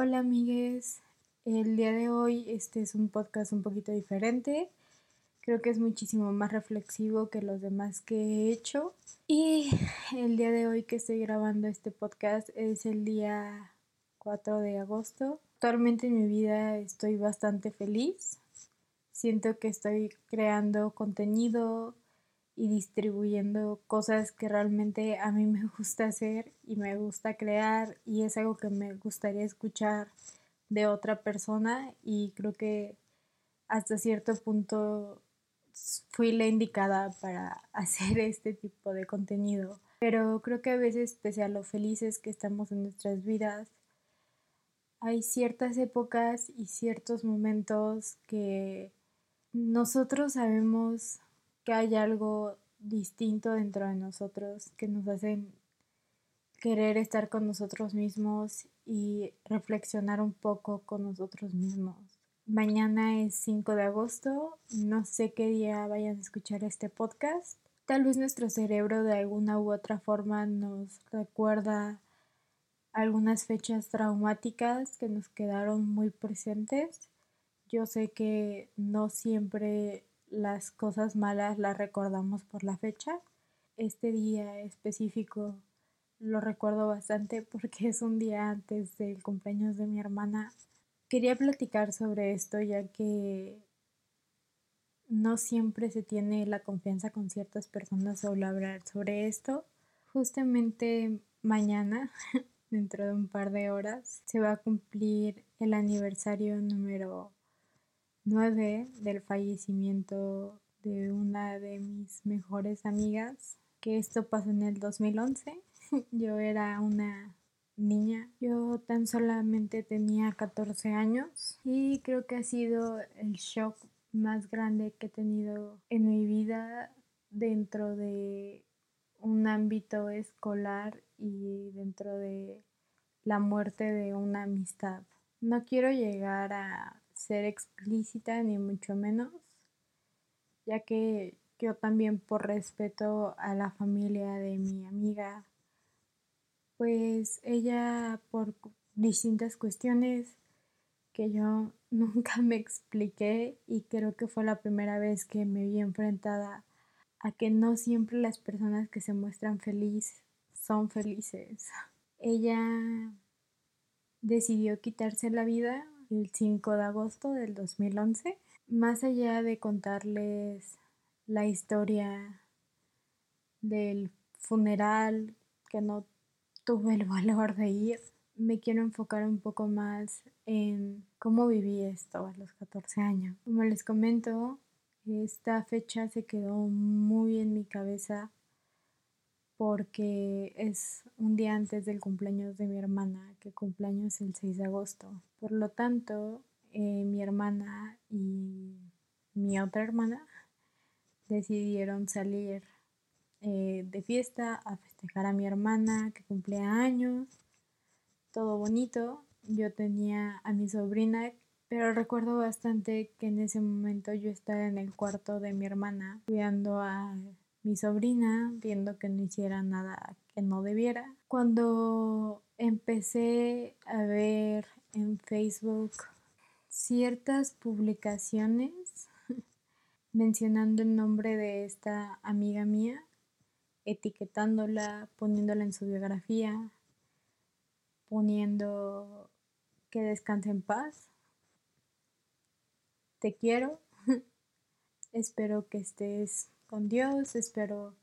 Hola amigues, el día de hoy este es un podcast un poquito diferente. Creo que es muchísimo más reflexivo que los demás que he hecho. Y el día de hoy que estoy grabando este podcast es el día 4 de agosto. Actualmente en mi vida estoy bastante feliz. Siento que estoy creando contenido y distribuyendo cosas que realmente a mí me gusta hacer y me gusta crear y es algo que me gustaría escuchar de otra persona y creo que hasta cierto punto fui la indicada para hacer este tipo de contenido. Pero creo que a veces, pese a lo felices que estamos en nuestras vidas, hay ciertas épocas y ciertos momentos que nosotros sabemos que hay algo distinto dentro de nosotros que nos hacen querer estar con nosotros mismos y reflexionar un poco con nosotros mismos. Mañana es 5 de agosto, no sé qué día vayan a escuchar este podcast. Tal vez nuestro cerebro de alguna u otra forma nos recuerda algunas fechas traumáticas que nos quedaron muy presentes. Yo sé que no siempre las cosas malas las recordamos por la fecha. Este día específico lo recuerdo bastante porque es un día antes del cumpleaños de mi hermana. Quería platicar sobre esto ya que no siempre se tiene la confianza con ciertas personas sobre hablar sobre esto. Justamente mañana, dentro de un par de horas, se va a cumplir el aniversario número 9 del fallecimiento de una de mis mejores amigas, que esto pasó en el 2011. Yo era una niña, yo tan solamente tenía 14 años y creo que ha sido el shock más grande que he tenido en mi vida dentro de un ámbito escolar y dentro de la muerte de una amistad. No quiero llegar a ser explícita ni mucho menos, ya que yo también por respeto a la familia de mi amiga, pues ella por distintas cuestiones que yo nunca me expliqué y creo que fue la primera vez que me vi enfrentada a que no siempre las personas que se muestran felices son felices. Ella decidió quitarse la vida el 5 de agosto del 2011. Más allá de contarles la historia del funeral, que no tuve el valor de ir, me quiero enfocar un poco más en cómo viví esto a los 14 años. Como les comento, esta fecha se quedó muy en mi cabeza porque es un día antes del cumpleaños de mi hermana, que cumpleaños el 6 de agosto. Por lo tanto, eh, mi hermana y mi otra hermana decidieron salir eh, de fiesta a festejar a mi hermana que cumplía años, todo bonito. Yo tenía a mi sobrina, pero recuerdo bastante que en ese momento yo estaba en el cuarto de mi hermana cuidando a mi sobrina viendo que no hiciera nada que no debiera. Cuando empecé a ver en Facebook ciertas publicaciones mencionando el nombre de esta amiga mía, etiquetándola, poniéndola en su biografía, poniendo que descanse en paz. Te quiero. Espero que estés con Dios, espero,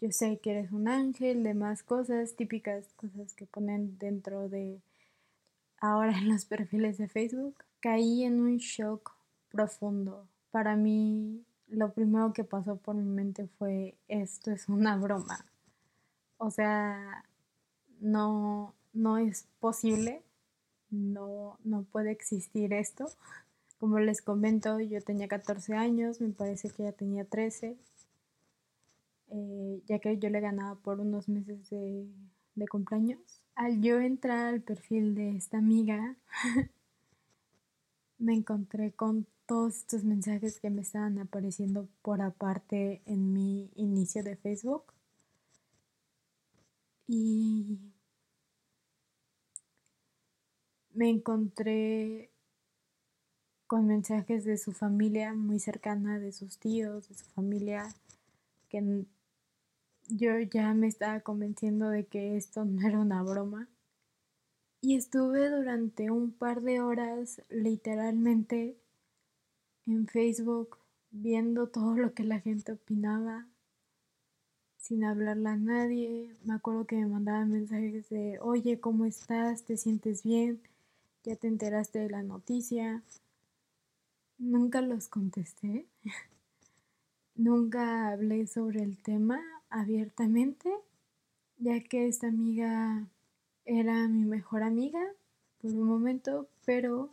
yo sé que eres un ángel, demás cosas, típicas cosas que ponen dentro de ahora en los perfiles de Facebook. Caí en un shock profundo. Para mí, lo primero que pasó por mi mente fue, esto es una broma. O sea, no, no es posible, no, no puede existir esto. Como les comento, yo tenía 14 años, me parece que ella tenía 13. Eh, ya que yo le ganaba por unos meses de, de cumpleaños. Al yo entrar al perfil de esta amiga, me encontré con todos estos mensajes que me estaban apareciendo por aparte en mi inicio de Facebook. Y me encontré con mensajes de su familia muy cercana, de sus tíos, de su familia, que yo ya me estaba convenciendo de que esto no era una broma. Y estuve durante un par de horas literalmente en Facebook viendo todo lo que la gente opinaba sin hablarle a nadie. Me acuerdo que me mandaban mensajes de, oye, ¿cómo estás? ¿Te sientes bien? ¿Ya te enteraste de la noticia? Nunca los contesté. Nunca hablé sobre el tema abiertamente, ya que esta amiga era mi mejor amiga por un momento, pero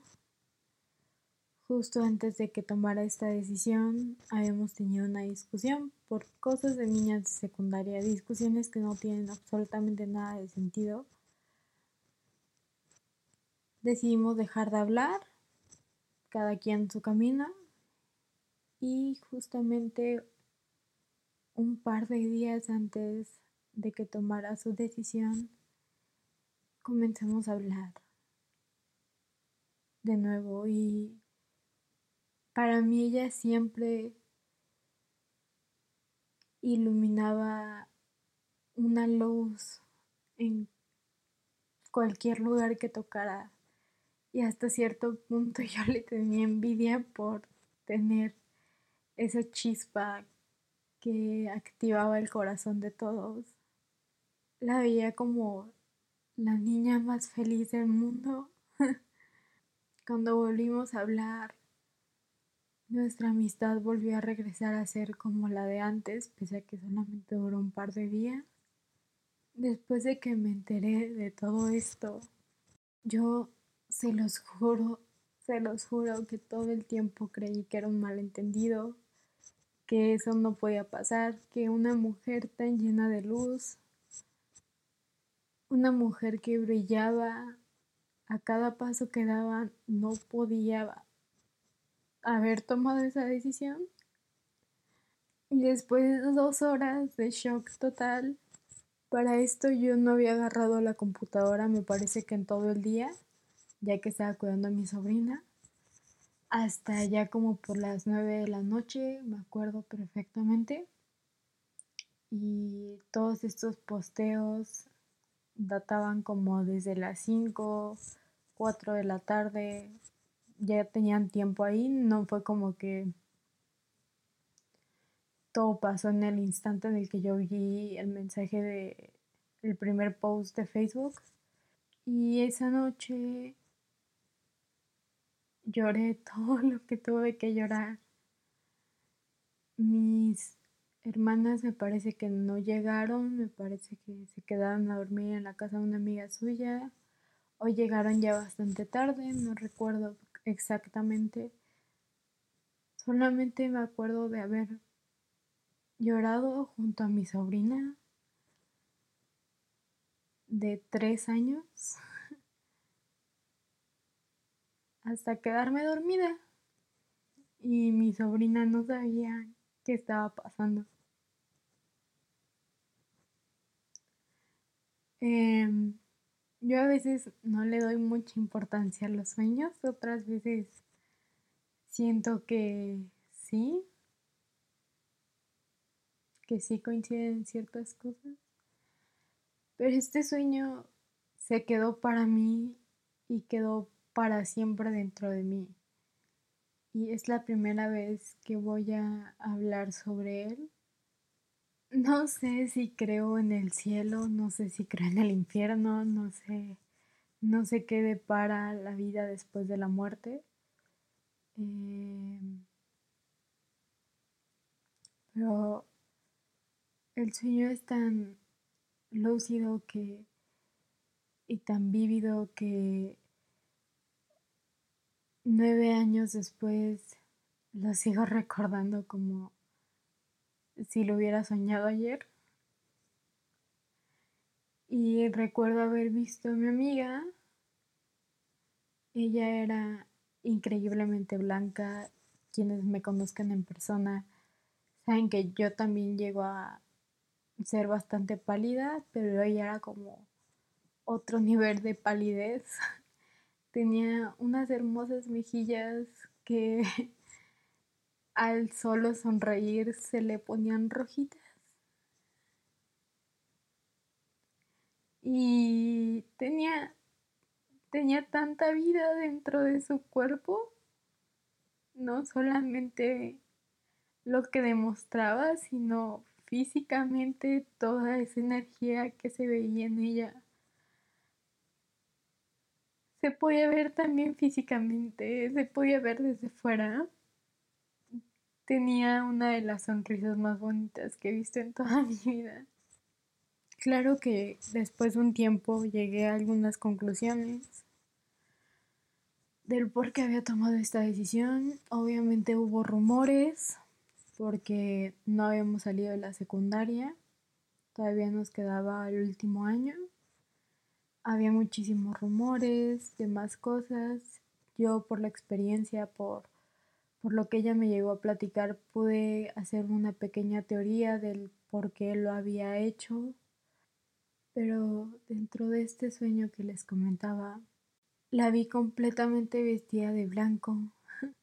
justo antes de que tomara esta decisión habíamos tenido una discusión por cosas de niñas de secundaria, discusiones que no tienen absolutamente nada de sentido. Decidimos dejar de hablar, cada quien su camino, y justamente un par de días antes de que tomara su decisión, comenzamos a hablar de nuevo. Y para mí ella siempre iluminaba una luz en cualquier lugar que tocara. Y hasta cierto punto yo le tenía envidia por tener esa chispa que activaba el corazón de todos. La veía como la niña más feliz del mundo. Cuando volvimos a hablar, nuestra amistad volvió a regresar a ser como la de antes, pese a que solamente duró un par de días. Después de que me enteré de todo esto, yo se los juro, se los juro que todo el tiempo creí que era un malentendido, que eso no podía pasar, que una mujer tan llena de luz, una mujer que brillaba a cada paso que daba, no podía haber tomado esa decisión. Y después de dos horas de shock total, para esto yo no había agarrado la computadora, me parece que en todo el día, ya que estaba cuidando a mi sobrina, hasta ya como por las nueve de la noche, me acuerdo perfectamente. Y todos estos posteos databan como desde las 5, 4 de la tarde, ya tenían tiempo ahí, no fue como que todo pasó en el instante en el que yo vi el mensaje de el primer post de Facebook y esa noche lloré todo lo que tuve que llorar. Mis hermanas me parece que no llegaron, me parece que se quedaron a dormir en la casa de una amiga suya. Hoy llegaron ya bastante tarde, no recuerdo exactamente. Solamente me acuerdo de haber llorado junto a mi sobrina de tres años hasta quedarme dormida y mi sobrina no sabía qué estaba pasando. Em, yo a veces no le doy mucha importancia a los sueños, otras veces siento que sí, que sí coinciden ciertas cosas. Pero este sueño se quedó para mí y quedó para siempre dentro de mí. Y es la primera vez que voy a hablar sobre él. No sé si creo en el cielo, no sé si creo en el infierno, no sé, no sé qué depara la vida después de la muerte. Em, pero el sueño es tan lúcido que y tan vívido que nueve años después lo sigo recordando como si lo hubiera soñado ayer. Y recuerdo haber visto a mi amiga. Ella era increíblemente blanca. Quienes me conozcan en persona saben que yo también llego a ser bastante pálida, pero ella era como otro nivel de palidez. Tenía unas hermosas mejillas que al solo sonreír se le ponían rojitas. Y tenía, tenía tanta vida dentro de su cuerpo, no solamente lo que demostraba, sino físicamente toda esa energía que se veía en ella. Se podía ver también físicamente, se podía ver desde fuera. Tenía una de las sonrisas más bonitas que he visto en toda mi vida. Claro que después de un tiempo llegué a algunas conclusiones del por qué había tomado esta decisión. Obviamente hubo rumores porque no habíamos salido de la secundaria. Todavía nos quedaba el último año. Había muchísimos rumores de más cosas. Yo por la experiencia, por, por lo que ella me llegó a platicar, pude hacer una pequeña teoría del por qué lo había hecho pero dentro de este sueño que les comentaba, la vi completamente vestida de blanco,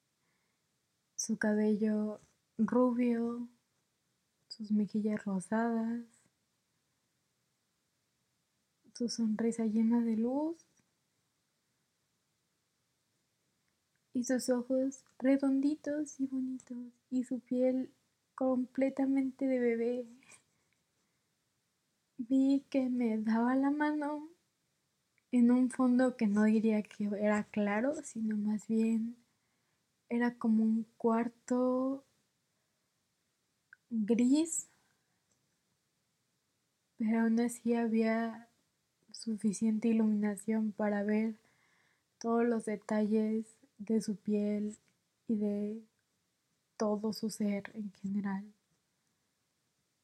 su cabello rubio, sus mejillas rosadas, su sonrisa llena de luz y sus ojos redonditos y bonitos y su piel completamente de bebé. Vi que me daba la mano en un fondo que no diría que era claro, sino más bien era como un cuarto gris, pero aún así había suficiente iluminación para ver todos los detalles de su piel y de todo su ser en general.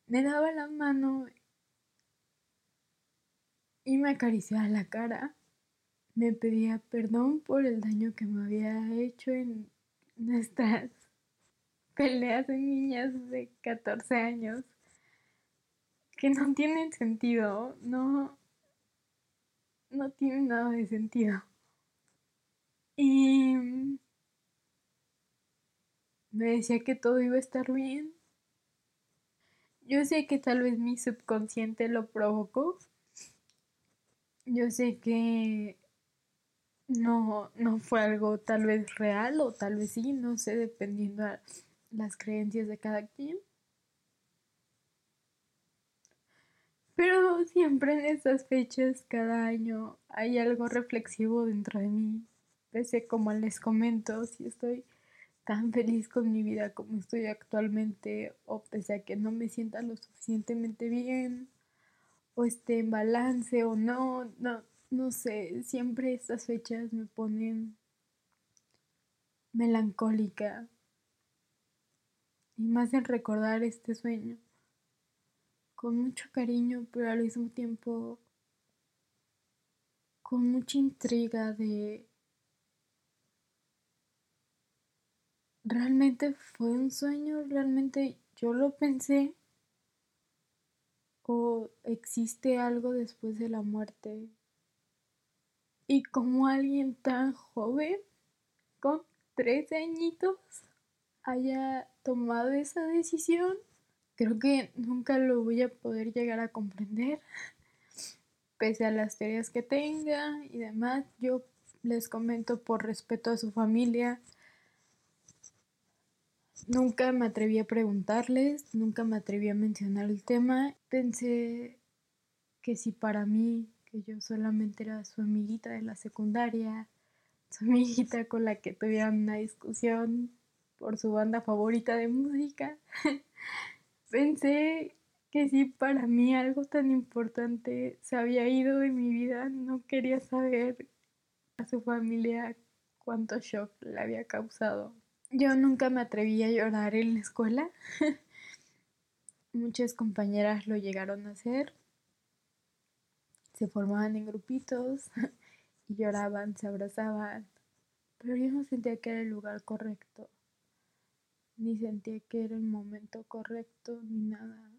Me daba la mano y me acariciaba la cara. Me pedía perdón por el daño que me había hecho en nuestras peleas de niñas de 14 años que no tienen sentido, no, no tienen nada de sentido. Y me decía que todo iba a estar bien. Yo sé que tal vez mi subconsciente lo provocó, yo sé que no, no fue algo tal vez real o tal vez sí, no sé, dependiendo de las creencias de cada quien. Pero siempre en estas fechas, cada año, hay algo reflexivo dentro de mí. Pese como les comento, si estoy tan feliz con mi vida como estoy actualmente, o pese a que no me sienta lo suficientemente bien, o esté en balance o no, no, no sé, siempre estas fechas me ponen melancólica y más en recordar este sueño con mucho cariño, pero al mismo tiempo con mucha intriga de realmente fue un sueño, realmente yo lo pensé o existe algo después de la muerte. Y como alguien tan joven, con 13 añitos, haya tomado esa decisión, creo que nunca lo voy a poder llegar a comprender. Pese a las teorías que tenga y demás, yo les comento por respeto a su familia, Nunca me atreví a preguntarles, nunca me atreví a mencionar el tema. Pensé que si para mí, que yo solamente era su amiguita de la secundaria, su amiguita con la que tuvieron una discusión por su banda favorita de música, pensé que si para mí algo tan importante se había ido de mi vida, no quería saber a su familia cuánto shock le había causado. Yo nunca me atreví a llorar en la escuela. Muchas compañeras lo llegaron a hacer. Se formaban en grupitos y lloraban, se abrazaban. Pero yo no sentía que era el lugar correcto. Ni sentía que era el momento correcto, ni nada.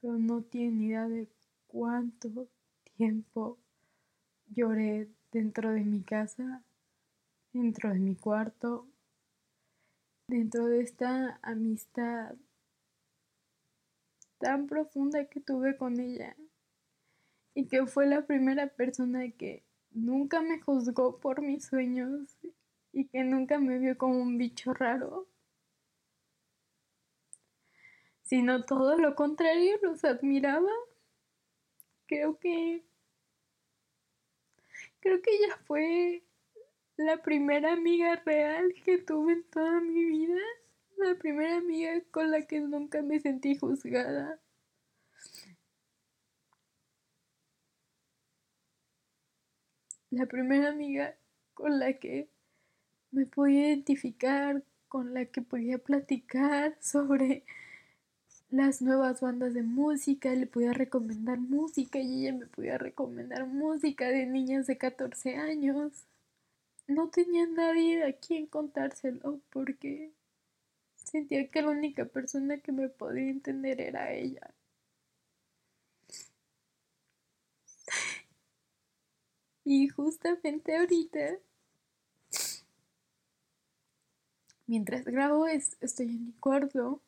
Pero no tiene ni idea de cuánto tiempo lloré dentro de mi casa, dentro de mi cuarto, dentro de esta amistad tan profunda que tuve con ella y que fue la primera persona que nunca me juzgó por mis sueños y que nunca me vio como un bicho raro, sino todo lo contrario, los admiraba. Creo que creo que ella fue la primera amiga real que tuve en toda mi vida, la primera amiga con la que nunca me sentí juzgada. La primera amiga con la que me podía identificar, con la que podía platicar sobre las nuevas bandas de música, le podía recomendar música y ella me podía recomendar música de niñas de 14 años. No tenía nadie a quien contárselo porque sentía que la única persona que me podía entender era ella. Y justamente ahorita Mientras grabo estoy en mi cuarto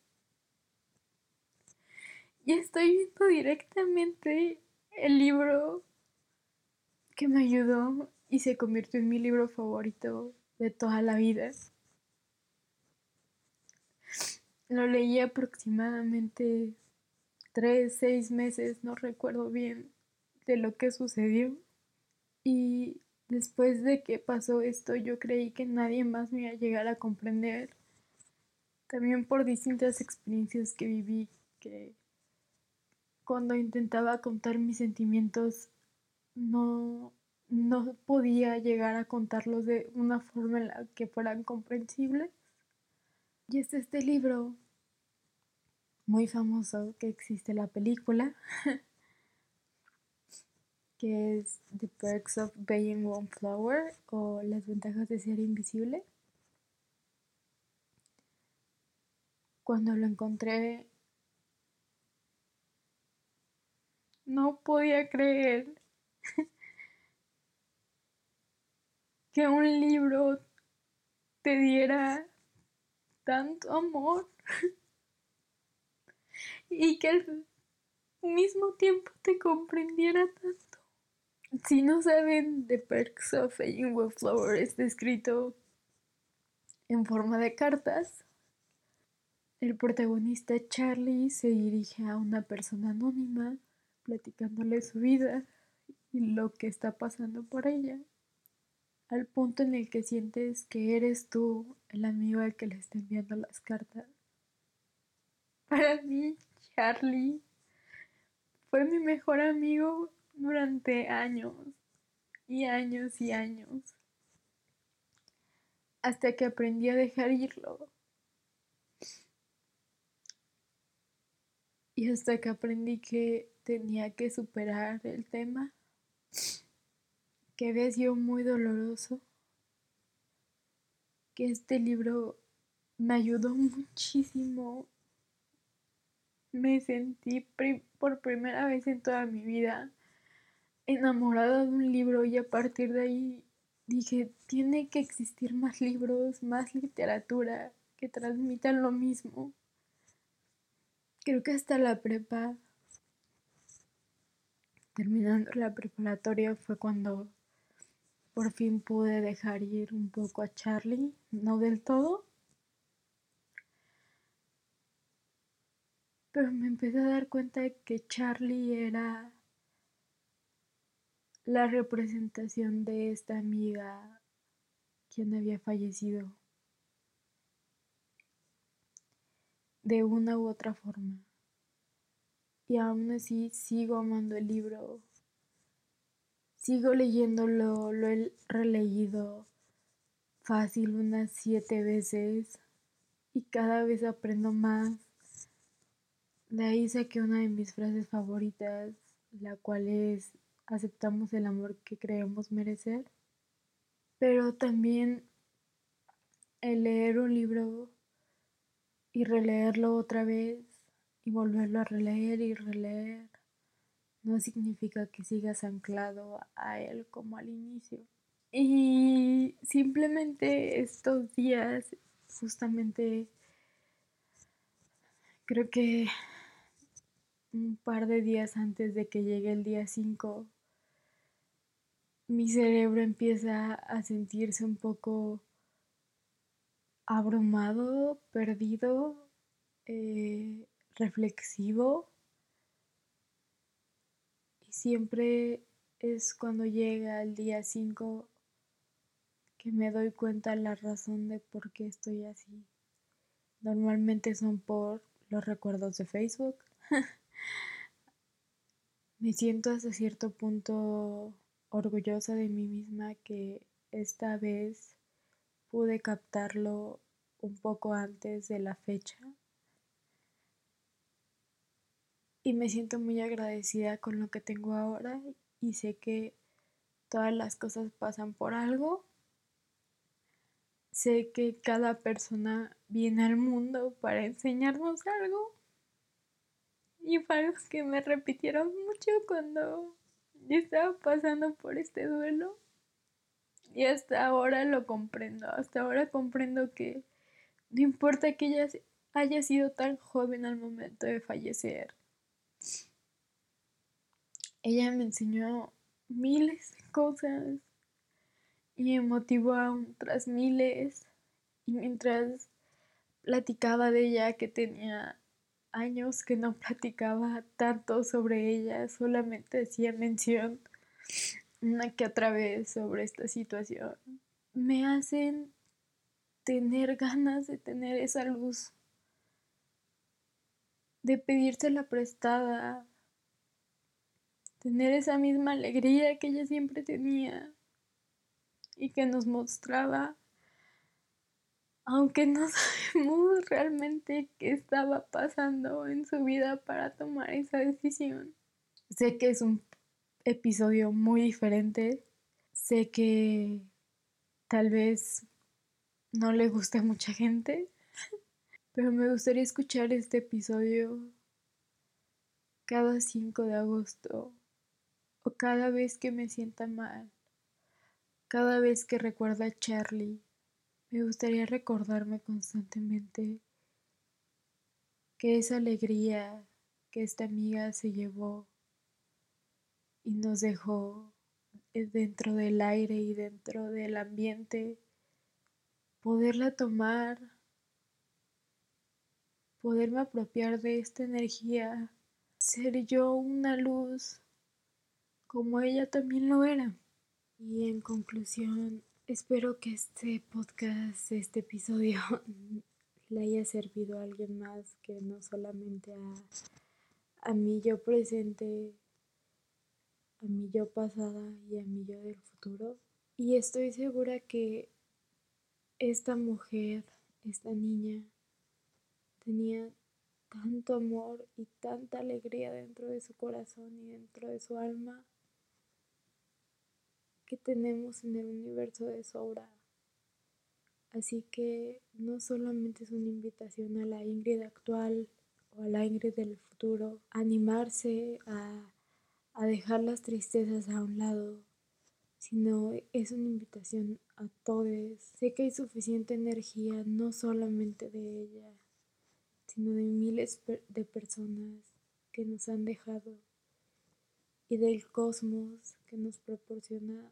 y estoy viendo directamente el libro que me ayudó y se convirtió en mi libro favorito de toda la vida. Lo leí aproximadamente tres, seis meses, no recuerdo bien de lo que sucedió. Y Después de que pasó esto, yo creí que nadie más me iba a llegar a comprender. También por distintas experiencias que viví, que cuando intentaba contar mis sentimientos, no, no podía llegar a contarlos de una forma en la que fueran comprensibles. Y es este libro muy famoso que existe la película. que es The Perks of Being One Flower o Las ventajas de ser invisible. Cuando lo encontré, no podía creer que un libro te diera tanto amor y que al mismo tiempo te comprendiera tanto. Si no saben, The Perks of Aging Flower está escrito en forma de cartas. El protagonista Charlie se dirige a una persona anónima, platicándole su vida y lo que está pasando por ella, al punto en el que sientes que eres tú el amigo al que le está enviando las cartas. Para mí, Charlie fue mi mejor amigo durante años y años y años. Hasta que aprendí a dejar irlo. Y hasta que aprendí que tenía que superar el tema, que había sido muy doloroso, que este libro me ayudó muchísimo. Me sentí por primera vez en toda mi vida enamorada de un libro y a partir de ahí dije, tiene que existir más libros, más literatura que transmitan lo mismo. Creo que hasta la prepa, terminando la preparatoria, fue cuando por fin pude dejar ir un poco a Charlie, no del todo. Pero me empecé a dar cuenta de que Charlie era la representación de esta amiga quien había fallecido de una u otra forma. Y aún así sigo amando el libro, sigo leyéndolo, lo he releído fácil unas siete veces y cada vez aprendo más. De ahí saqué una de mis frases favoritas, la cual es aceptamos el amor que creemos merecer, pero también el leer un libro y releerlo otra vez y volverlo a releer y releer no significa que sigas anclado a él como al inicio. Y simplemente estos días, justamente, creo que un par de días antes de que llegue el día 5, mi cerebro empieza a sentirse un poco abrumado, perdido, eh, reflexivo. Y siempre es cuando llega el día 5 que me doy cuenta la razón de por qué estoy así. Normalmente son por los recuerdos de Facebook. me siento hasta cierto punto orgullosa de mí misma que esta vez pude captarlo un poco antes de la fecha. Y me siento muy agradecida con lo que tengo ahora y sé que todas las cosas pasan por algo. Sé que cada persona viene al mundo para enseñarnos algo. Y fue algo que me repitieron mucho cuando yo estaba pasando por este duelo. Y hasta ahora lo comprendo. Hasta ahora comprendo que no importa que ella haya sido tan joven al momento de fallecer. Ella me enseñó miles de cosas y me motivó a otras miles. Y mientras platicaba de ella que tenía años que no platicaba tanto sobre ella, solamente hacía mención una que otra vez sobre esta situación, me hacen tener ganas de tener esa luz, de pedírsela prestada, tener esa misma alegría que ella siempre tenía y que nos mostraba, aunque no sabemos realmente qué estaba pasando en su vida para tomar esa decisión. Sé que es un episodio muy diferente, sé que tal vez no le guste a mucha gente, pero me gustaría escuchar este episodio cada 5 de agosto o cada vez que me sienta mal, cada vez que recuerda a Charlie. Me gustaría recordarme constantemente que esa alegría que esta amiga se llevó y nos dejó dentro del aire y dentro del ambiente poderla tomar, poderme apropiar de esta energía, ser yo una luz como ella también lo era. Y en conclusión, espero que este podcast, este episodio, le haya servido a alguien más que no solamente a, a mi yo presente, a mi yo pasada y a mi yo del futuro. Y estoy segura que esta mujer, esta niña, tenía tanto amor y tanta alegría dentro de su corazón y dentro de su alma que tenemos en el universo de sobra. Así que no solamente es una invitación a la Ingrid actual o a la Ingrid del futuro, animarse a, a dejar las tristezas a un lado, sino es una invitación a todos. Sé que hay suficiente energía no solamente de ella, sino de miles de personas que nos han dejado y del cosmos que nos proporciona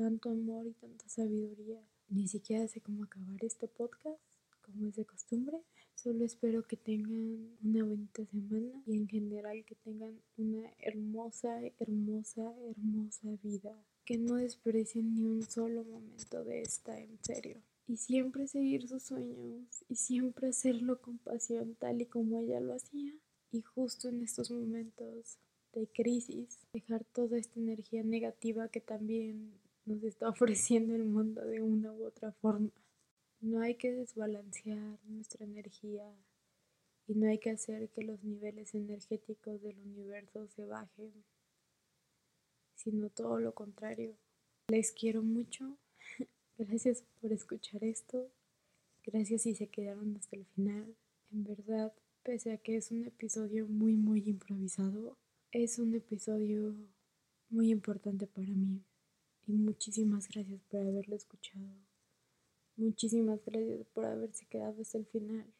tanto amor y tanta sabiduría. Ni siquiera sé cómo acabar este podcast, como es de costumbre. Solo espero que tengan una bonita semana y en general que tengan una hermosa, hermosa, hermosa vida que no desprecien ni un solo momento de esta, en serio. Y siempre seguir sus sueños y siempre hacerlo con pasión tal y como ella lo hacía. Y justo en estos momentos de crisis, dejar toda esta energía negativa que también nos está ofreciendo el mundo de una u otra forma. No hay que desbalancear nuestra energía y no hay que hacer que los niveles energéticos del universo se bajen sino todo lo contrario. Les quiero mucho. Gracias por escuchar esto. Gracias si se quedaron hasta el final. En verdad, pese a que es un episodio muy, muy improvisado, es un episodio muy importante para mí y muchísimas gracias por haberlo escuchado. Muchísimas gracias por haberse quedado hasta el final.